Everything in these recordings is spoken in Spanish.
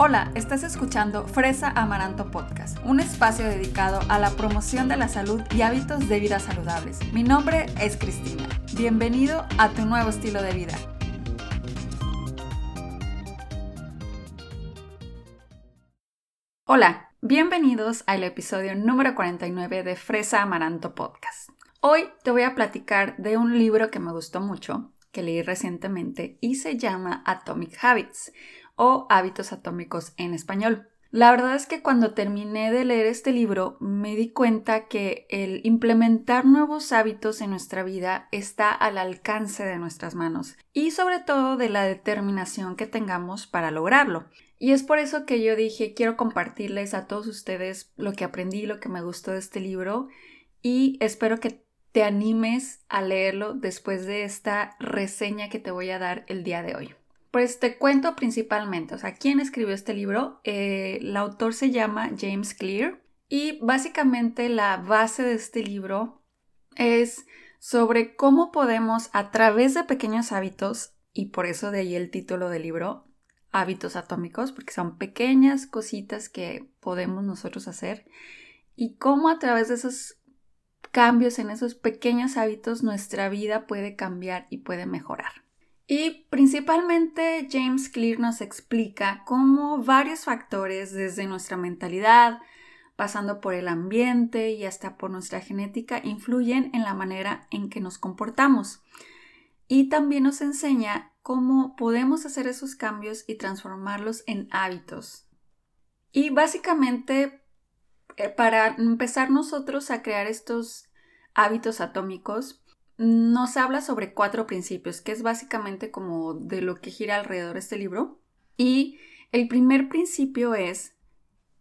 Hola, estás escuchando Fresa Amaranto Podcast, un espacio dedicado a la promoción de la salud y hábitos de vida saludables. Mi nombre es Cristina. Bienvenido a tu nuevo estilo de vida. Hola, bienvenidos al episodio número 49 de Fresa Amaranto Podcast. Hoy te voy a platicar de un libro que me gustó mucho, que leí recientemente y se llama Atomic Habits o Hábitos Atómicos en español. La verdad es que cuando terminé de leer este libro me di cuenta que el implementar nuevos hábitos en nuestra vida está al alcance de nuestras manos y sobre todo de la determinación que tengamos para lograrlo. Y es por eso que yo dije quiero compartirles a todos ustedes lo que aprendí, lo que me gustó de este libro y espero que te animes a leerlo después de esta reseña que te voy a dar el día de hoy. Pues te cuento principalmente, o sea, ¿quién escribió este libro? Eh, el autor se llama James Clear y básicamente la base de este libro es sobre cómo podemos a través de pequeños hábitos, y por eso de ahí el título del libro, hábitos atómicos, porque son pequeñas cositas que podemos nosotros hacer, y cómo a través de esos cambios en esos pequeños hábitos nuestra vida puede cambiar y puede mejorar. Y principalmente James Clear nos explica cómo varios factores, desde nuestra mentalidad, pasando por el ambiente y hasta por nuestra genética, influyen en la manera en que nos comportamos. Y también nos enseña cómo podemos hacer esos cambios y transformarlos en hábitos. Y básicamente, eh, para empezar nosotros a crear estos hábitos atómicos, nos habla sobre cuatro principios, que es básicamente como de lo que gira alrededor este libro. Y el primer principio es,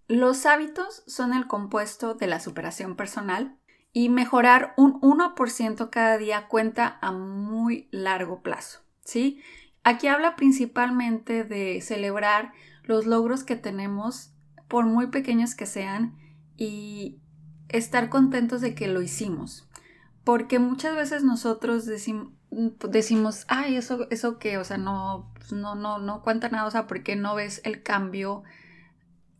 los hábitos son el compuesto de la superación personal y mejorar un 1% cada día cuenta a muy largo plazo, ¿sí? Aquí habla principalmente de celebrar los logros que tenemos, por muy pequeños que sean, y estar contentos de que lo hicimos, porque muchas veces nosotros decimos, ay, eso, eso que, o sea, no, pues, no, no, no cuenta nada, o sea, porque no ves el cambio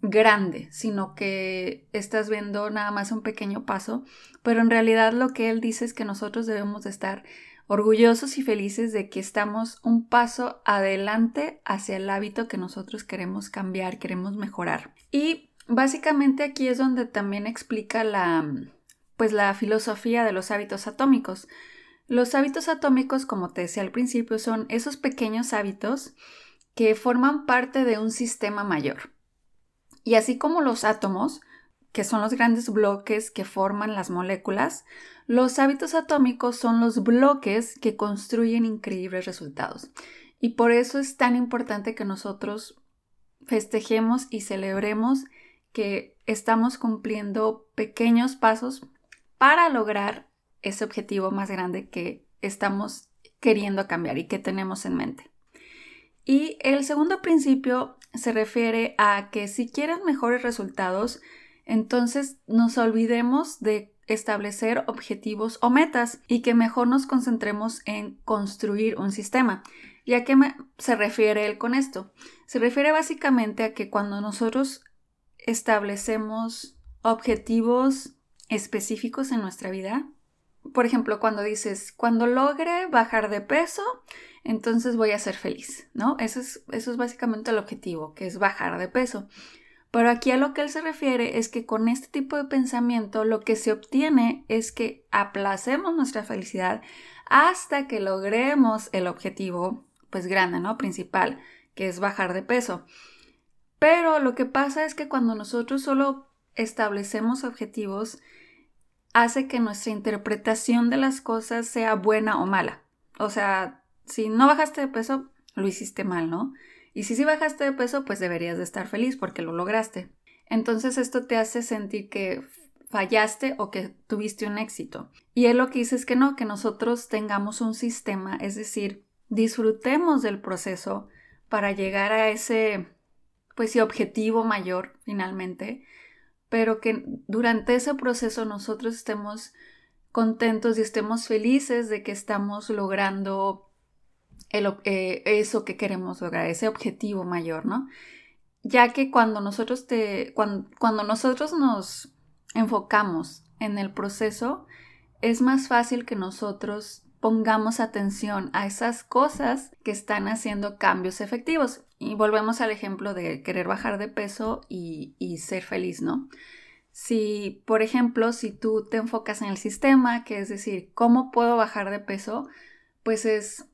grande, sino que estás viendo nada más un pequeño paso, pero en realidad lo que él dice es que nosotros debemos de estar orgullosos y felices de que estamos un paso adelante hacia el hábito que nosotros queremos cambiar, queremos mejorar. Y básicamente aquí es donde también explica la, pues la filosofía de los hábitos atómicos. Los hábitos atómicos, como te decía al principio, son esos pequeños hábitos que forman parte de un sistema mayor. Y así como los átomos, que son los grandes bloques que forman las moléculas, los hábitos atómicos son los bloques que construyen increíbles resultados. Y por eso es tan importante que nosotros festejemos y celebremos que estamos cumpliendo pequeños pasos para lograr ese objetivo más grande que estamos queriendo cambiar y que tenemos en mente. Y el segundo principio se refiere a que si quieren mejores resultados, entonces nos olvidemos de establecer objetivos o metas y que mejor nos concentremos en construir un sistema. ¿Y a qué se refiere él con esto? Se refiere básicamente a que cuando nosotros establecemos objetivos específicos en nuestra vida. Por ejemplo, cuando dices, cuando logre bajar de peso, entonces voy a ser feliz, ¿no? Eso es, eso es básicamente el objetivo, que es bajar de peso. Pero aquí a lo que él se refiere es que con este tipo de pensamiento lo que se obtiene es que aplacemos nuestra felicidad hasta que logremos el objetivo, pues grande, ¿no? Principal, que es bajar de peso. Pero lo que pasa es que cuando nosotros solo establecemos objetivos, hace que nuestra interpretación de las cosas sea buena o mala. O sea, si no bajaste de peso, lo hiciste mal, ¿no? Y si sí bajaste de peso, pues deberías de estar feliz porque lo lograste. Entonces esto te hace sentir que fallaste o que tuviste un éxito. Y él lo que dice es que no, que nosotros tengamos un sistema, es decir, disfrutemos del proceso para llegar a ese, pues sí, objetivo mayor finalmente, pero que durante ese proceso nosotros estemos contentos y estemos felices de que estamos logrando eh, eso que queremos lograr, ese objetivo mayor, ¿no? ya que cuando nosotros, te, cuando, cuando nosotros nos enfocamos en el proceso, es más fácil que nosotros pongamos atención a esas cosas que están haciendo cambios efectivos. Y volvemos al ejemplo de querer bajar de peso y, ser feliz, ¿no? Si, por ejemplo, si tú te enfocas en el sistema, que es decir, ¿cómo puedo bajar de peso? Pues es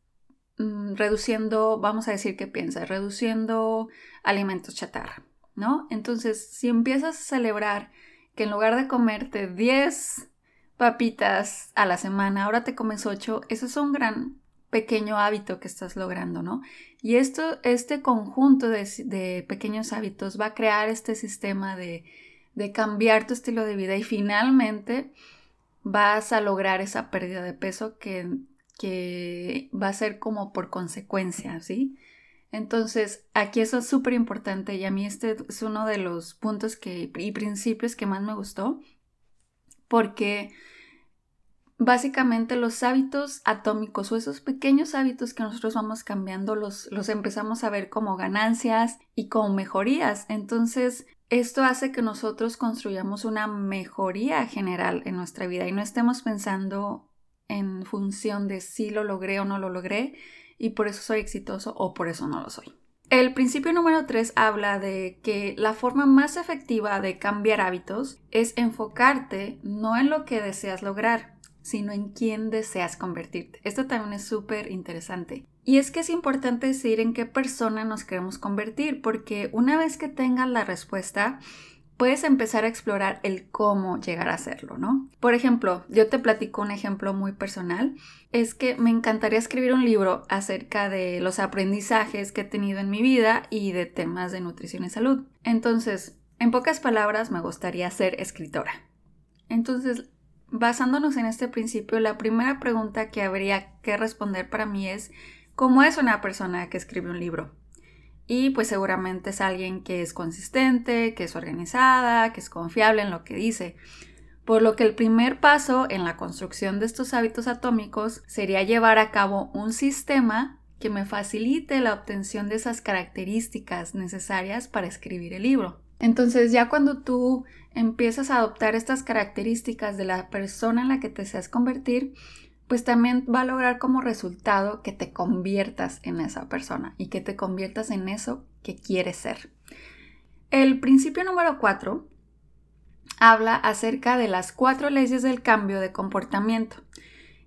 Mm, reduciendo, vamos a decir que piensas, reduciendo alimentos chatarra, ¿no? Entonces, si empiezas a celebrar que en lugar de comerte 10 papitas a la semana, ahora te comes 8, eso es un gran pequeño hábito que estás logrando, ¿no? Y esto, este conjunto de, de pequeños hábitos va a crear este sistema de, de cambiar tu estilo de vida y finalmente vas a lograr esa pérdida de peso que que va a ser como por consecuencia, ¿sí? Entonces, aquí eso es súper importante y a mí este es uno de los puntos que, y principios que más me gustó, porque básicamente los hábitos atómicos o esos pequeños hábitos que nosotros vamos cambiando los, los empezamos a ver como ganancias y como mejorías. Entonces, esto hace que nosotros construyamos una mejoría general en nuestra vida y no estemos pensando en función de si lo logré o no lo logré y por eso soy exitoso o por eso no lo soy. El principio número 3 habla de que la forma más efectiva de cambiar hábitos es enfocarte no en lo que deseas lograr, sino en quién deseas convertirte. Esto también es súper interesante. Y es que es importante decidir en qué persona nos queremos convertir, porque una vez que tengas la respuesta, puedes empezar a explorar el cómo llegar a hacerlo, ¿no? Por ejemplo, yo te platico un ejemplo muy personal, es que me encantaría escribir un libro acerca de los aprendizajes que he tenido en mi vida y de temas de nutrición y salud. Entonces, en pocas palabras, me gustaría ser escritora. Entonces, basándonos en este principio, la primera pregunta que habría que responder para mí es, ¿cómo es una persona que escribe un libro? Y pues seguramente es alguien que es consistente, que es organizada, que es confiable en lo que dice. Por lo que el primer paso en la construcción de estos hábitos atómicos sería llevar a cabo un sistema que me facilite la obtención de esas características necesarias para escribir el libro. Entonces ya cuando tú empiezas a adoptar estas características de la persona en la que te deseas convertir, pues también va a lograr como resultado que te conviertas en esa persona y que te conviertas en eso que quieres ser. El principio número cuatro habla acerca de las cuatro leyes del cambio de comportamiento,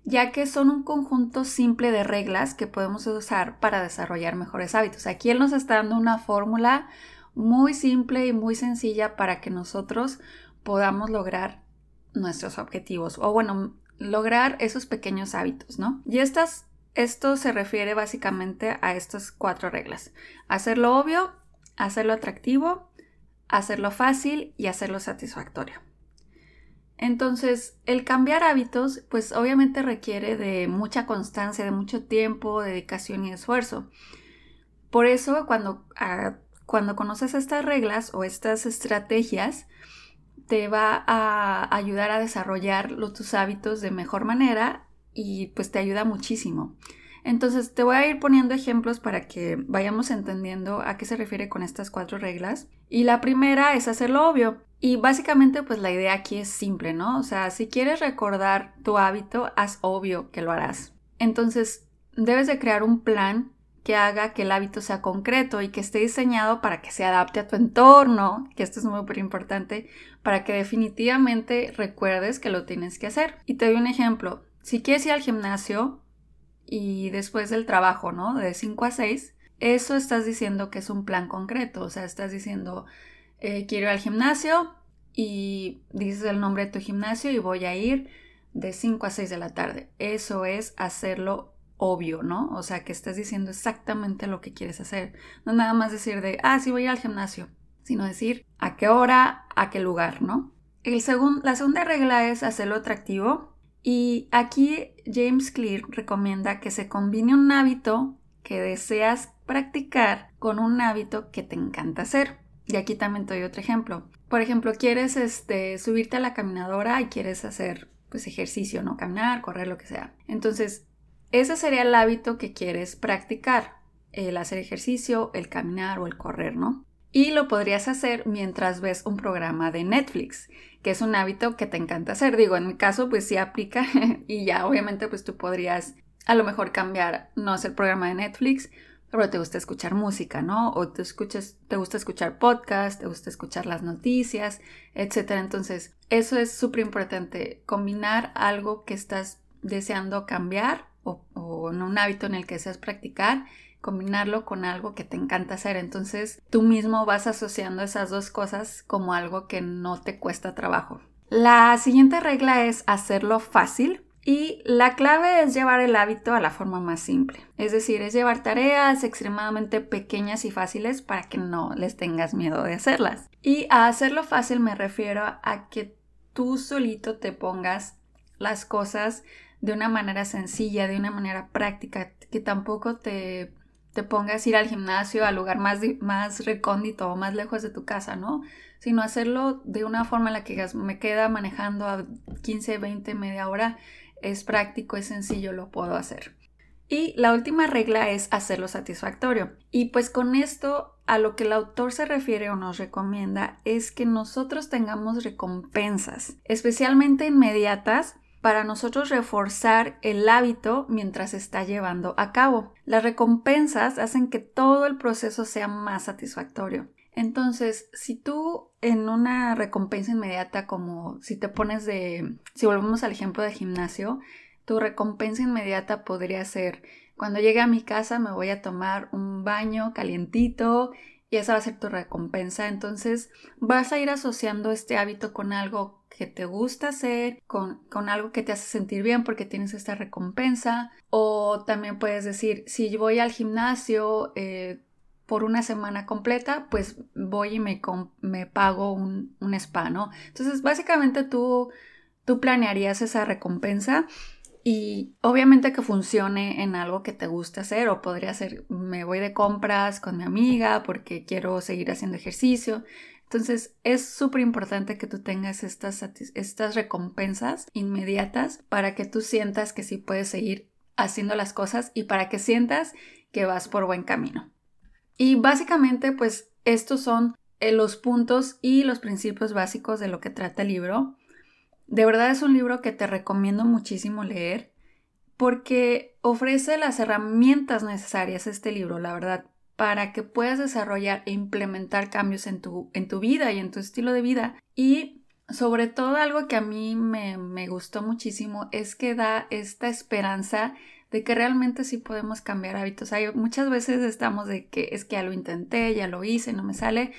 ya que son un conjunto simple de reglas que podemos usar para desarrollar mejores hábitos. Aquí él nos está dando una fórmula muy simple y muy sencilla para que nosotros podamos lograr nuestros objetivos o bueno, lograr esos pequeños hábitos, ¿no? Y estas, esto se refiere básicamente a estas cuatro reglas. Hacerlo obvio, hacerlo atractivo, hacerlo fácil y hacerlo satisfactorio. Entonces, el cambiar hábitos, pues obviamente requiere de mucha constancia, de mucho tiempo, dedicación y esfuerzo. Por eso, cuando, ah, cuando conoces estas reglas o estas estrategias, te va a ayudar a desarrollar los, tus hábitos de mejor manera y pues te ayuda muchísimo. Entonces te voy a ir poniendo ejemplos para que vayamos entendiendo a qué se refiere con estas cuatro reglas. Y la primera es hacerlo obvio. Y básicamente pues la idea aquí es simple, ¿no? O sea, si quieres recordar tu hábito, haz obvio que lo harás. Entonces debes de crear un plan que haga que el hábito sea concreto y que esté diseñado para que se adapte a tu entorno, que esto es muy importante, para que definitivamente recuerdes que lo tienes que hacer. Y te doy un ejemplo. Si quieres ir al gimnasio y después del trabajo, ¿no? De 5 a 6, eso estás diciendo que es un plan concreto. O sea, estás diciendo, eh, quiero ir al gimnasio y dices el nombre de tu gimnasio y voy a ir de 5 a 6 de la tarde. Eso es hacerlo obvio, ¿no? O sea, que estás diciendo exactamente lo que quieres hacer. No nada más decir de, ah, sí voy al gimnasio, sino decir a qué hora, a qué lugar, ¿no? El la segunda regla es hacerlo atractivo y aquí James Clear recomienda que se combine un hábito que deseas practicar con un hábito que te encanta hacer. Y aquí también te doy otro ejemplo. Por ejemplo, quieres este, subirte a la caminadora y quieres hacer pues ejercicio, ¿no? Caminar, correr, lo que sea. Entonces, ese sería el hábito que quieres practicar, el hacer ejercicio, el caminar o el correr, ¿no? Y lo podrías hacer mientras ves un programa de Netflix, que es un hábito que te encanta hacer. Digo, en mi caso, pues sí aplica y ya obviamente pues tú podrías a lo mejor cambiar, no hacer programa de Netflix, pero te gusta escuchar música, ¿no? O te, escuchas, te gusta escuchar podcast, te gusta escuchar las noticias, etc. Entonces, eso es súper importante, combinar algo que estás deseando cambiar o, o un hábito en el que deseas practicar, combinarlo con algo que te encanta hacer. Entonces, tú mismo vas asociando esas dos cosas como algo que no te cuesta trabajo. La siguiente regla es hacerlo fácil y la clave es llevar el hábito a la forma más simple, es decir, es llevar tareas extremadamente pequeñas y fáciles para que no les tengas miedo de hacerlas. Y a hacerlo fácil me refiero a que tú solito te pongas las cosas de una manera sencilla, de una manera práctica, que tampoco te, te pongas a ir al gimnasio al lugar más, más recóndito o más lejos de tu casa, ¿no? Sino hacerlo de una forma en la que me queda manejando a 15, 20, media hora es práctico, es sencillo, lo puedo hacer. Y la última regla es hacerlo satisfactorio. Y pues con esto a lo que el autor se refiere o nos recomienda es que nosotros tengamos recompensas, especialmente inmediatas, para nosotros reforzar el hábito mientras se está llevando a cabo. Las recompensas hacen que todo el proceso sea más satisfactorio. Entonces, si tú en una recompensa inmediata, como si te pones de, si volvemos al ejemplo del gimnasio, tu recompensa inmediata podría ser, cuando llegue a mi casa me voy a tomar un baño calientito y esa va a ser tu recompensa. Entonces, vas a ir asociando este hábito con algo que te gusta hacer, con, con, algo que te hace sentir bien porque tienes esta recompensa. O también puedes decir, si voy al gimnasio, eh, por una semana completa, pues voy y me, me pago un, un, spa, ¿no? Entonces, básicamente tú, tú planearías esa recompensa y obviamente que funcione en algo que te guste hacer o podría ser, me voy de compras con mi amiga porque quiero seguir haciendo ejercicio. Entonces es súper importante que tú tengas estas, estas recompensas inmediatas para que tú sientas que sí puedes seguir haciendo las cosas y para que sientas que vas por buen camino. Y básicamente, pues estos son eh, los puntos y los principios básicos de lo que trata el libro. De verdad es un libro que te recomiendo muchísimo leer porque ofrece las herramientas necesarias este libro, la verdad, para que puedas desarrollar e implementar cambios en tu, en tu vida y en tu estilo de vida. Y sobre todo algo que a mí me, me gustó muchísimo es que da esta esperanza de que realmente sí podemos cambiar hábitos. Hay, muchas veces estamos de que es que ya lo intenté, ya lo hice, no me sale,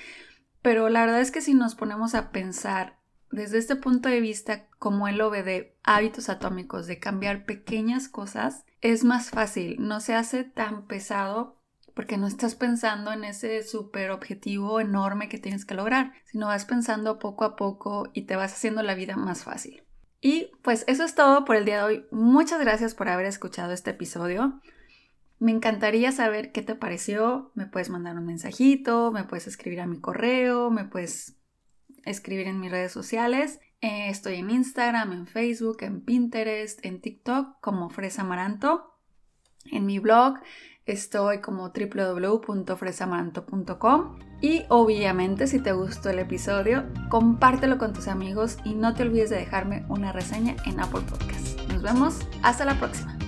pero la verdad es que si nos ponemos a pensar desde este punto de vista, como él lo de hábitos atómicos, de cambiar pequeñas cosas, es más fácil, no se hace tan pesado porque no estás pensando en ese súper objetivo enorme que tienes que lograr, sino vas pensando poco a poco y te vas haciendo la vida más fácil. Y pues eso es todo por el día de hoy. Muchas gracias por haber escuchado este episodio. Me encantaría saber qué te pareció. Me puedes mandar un mensajito, me puedes escribir a mi correo, me puedes escribir en mis redes sociales. Eh, estoy en Instagram, en Facebook, en Pinterest, en TikTok como Fresa Amaranto. En mi blog estoy como www.fresamaranto.com. Y obviamente si te gustó el episodio, compártelo con tus amigos y no te olvides de dejarme una reseña en Apple Podcasts. Nos vemos, hasta la próxima.